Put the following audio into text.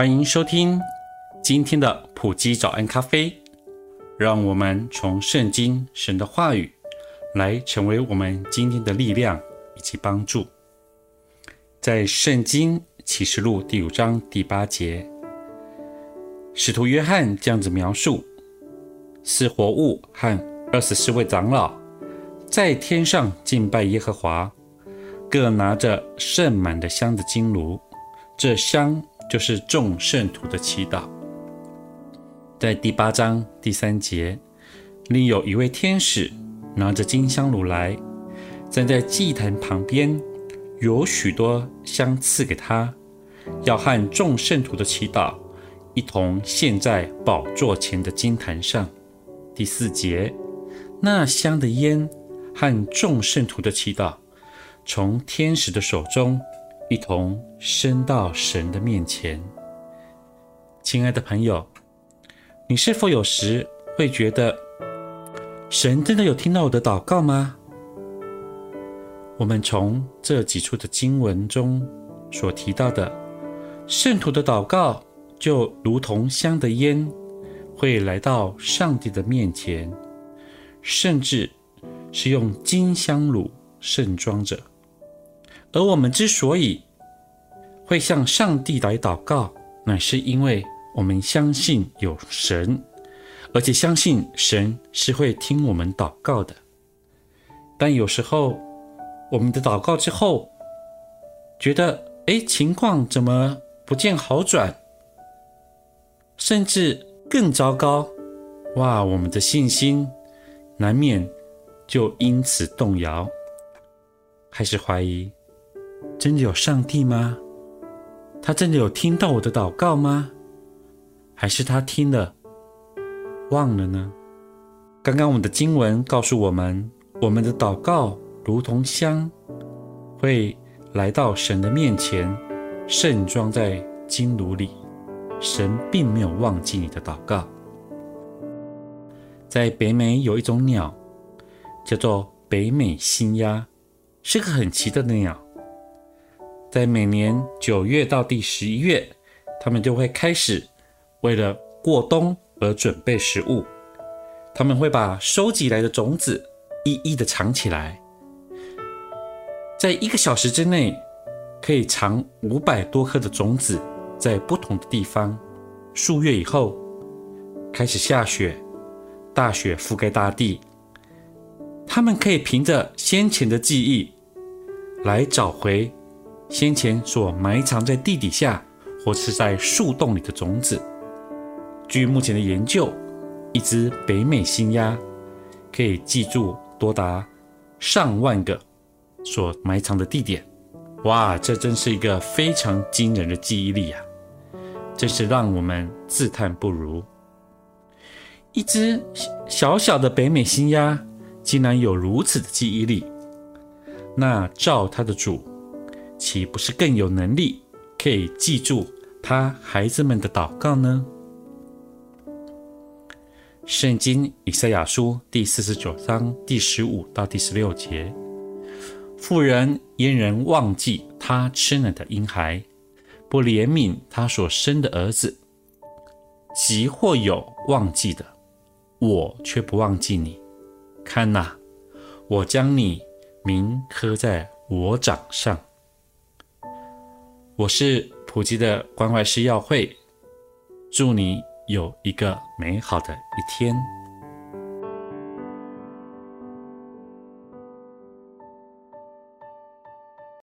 欢迎收听今天的普基早安咖啡，让我们从圣经神的话语来成为我们今天的力量以及帮助。在圣经启示录第五章第八节，使徒约翰这样子描述：四活物和二十四位长老在天上敬拜耶和华，各拿着盛满的香的金炉，这香。就是众圣徒的祈祷。在第八章第三节，另有一位天使拿着金香炉来，站在祭坛旁边，有许多香赐给他，要和众圣徒的祈祷一同献在宝座前的金坛上。第四节，那香的烟和众圣徒的祈祷，从天使的手中。一同升到神的面前。亲爱的朋友，你是否有时会觉得神真的有听到我的祷告吗？我们从这几处的经文中所提到的圣徒的祷告，就如同香的烟，会来到上帝的面前，甚至是用金香炉盛装着。而我们之所以会向上帝来祷告，乃是因为我们相信有神，而且相信神是会听我们祷告的。但有时候，我们的祷告之后，觉得哎，情况怎么不见好转，甚至更糟糕，哇，我们的信心难免就因此动摇，开始怀疑。真的有上帝吗？他真的有听到我的祷告吗？还是他听了忘了呢？刚刚我们的经文告诉我们，我们的祷告如同香，会来到神的面前，盛装在金炉里。神并没有忘记你的祷告。在北美有一种鸟，叫做北美新鸦，是个很奇特的鸟。在每年九月到第十一月，他们就会开始为了过冬而准备食物。他们会把收集来的种子一一的藏起来，在一个小时之内可以藏五百多颗的种子在不同的地方。数月以后开始下雪，大雪覆盖大地，他们可以凭着先前的记忆来找回。先前所埋藏在地底下或是在树洞里的种子，据目前的研究，一只北美新鸦可以记住多达上万个所埋藏的地点。哇，这真是一个非常惊人的记忆力啊！真是让我们自叹不如。一只小小的北美新鸦竟然有如此的记忆力，那照它的主。岂不是更有能力可以记住他孩子们的祷告呢？圣经以赛亚书第四十九章第十五到第十六节：妇人因人忘记她吃奶的婴孩，不怜悯她所生的儿子？即或有忘记的，我却不忘记你。看哪，我将你名刻在我掌上。我是普吉的关怀师耀慧，祝你有一个美好的一天。